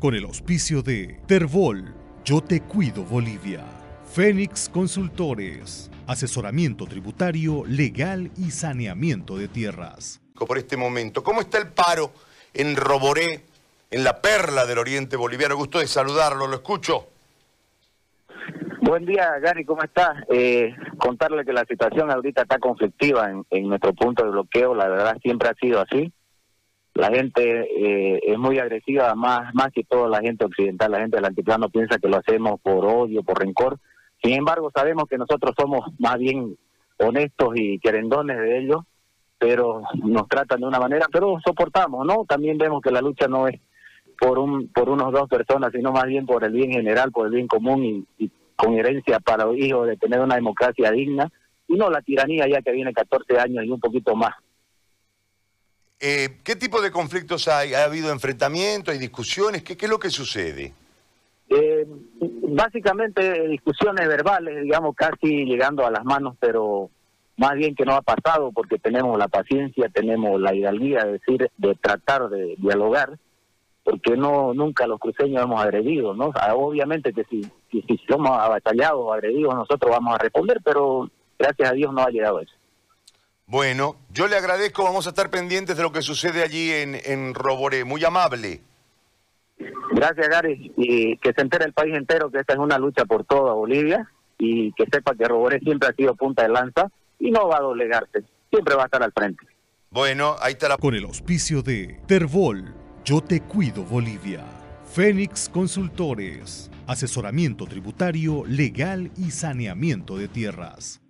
con el auspicio de Terbol, Yo Te Cuido Bolivia, Fénix Consultores, asesoramiento tributario, legal y saneamiento de tierras. Por este momento, ¿cómo está el paro en Roboré, en la perla del oriente boliviano? Gusto de saludarlo, lo escucho. Buen día, Gary, ¿cómo estás? Eh, contarle que la situación ahorita está conflictiva en, en, nuestro punto de bloqueo, la verdad siempre ha sido así. La gente eh, es muy agresiva, más, más que todo la gente occidental, la gente del altiplano piensa que lo hacemos por odio, por rencor. Sin embargo, sabemos que nosotros somos más bien honestos y querendones de ellos, pero nos tratan de una manera, pero soportamos, ¿no? También vemos que la lucha no es por un por unos dos personas, sino más bien por el bien general, por el bien común y, y con herencia para los hijos de tener una democracia digna y no la tiranía ya que viene 14 años y un poquito más. Eh, ¿Qué tipo de conflictos hay? ¿Ha habido enfrentamientos, hay discusiones? ¿Qué, qué es lo que sucede? Eh, básicamente discusiones verbales, digamos, casi llegando a las manos, pero más bien que no ha pasado porque tenemos la paciencia, tenemos la hidalguía de decir, de tratar de dialogar, porque no nunca los cruceños hemos agredido, ¿no? Obviamente que si, si, si somos abatallados o agredidos nosotros vamos a responder, pero gracias a Dios no ha llegado eso. Bueno, yo le agradezco, vamos a estar pendientes de lo que sucede allí en, en Roboré. Muy amable. Gracias, Gary. Y que se entere el país entero que esta es una lucha por toda Bolivia y que sepa que Roboré siempre ha sido punta de lanza y no va a doblegarse. Siempre va a estar al frente. Bueno, ahí está la... Con el auspicio de Terbol, Yo Te Cuido Bolivia, Fénix Consultores, asesoramiento tributario, legal y saneamiento de tierras.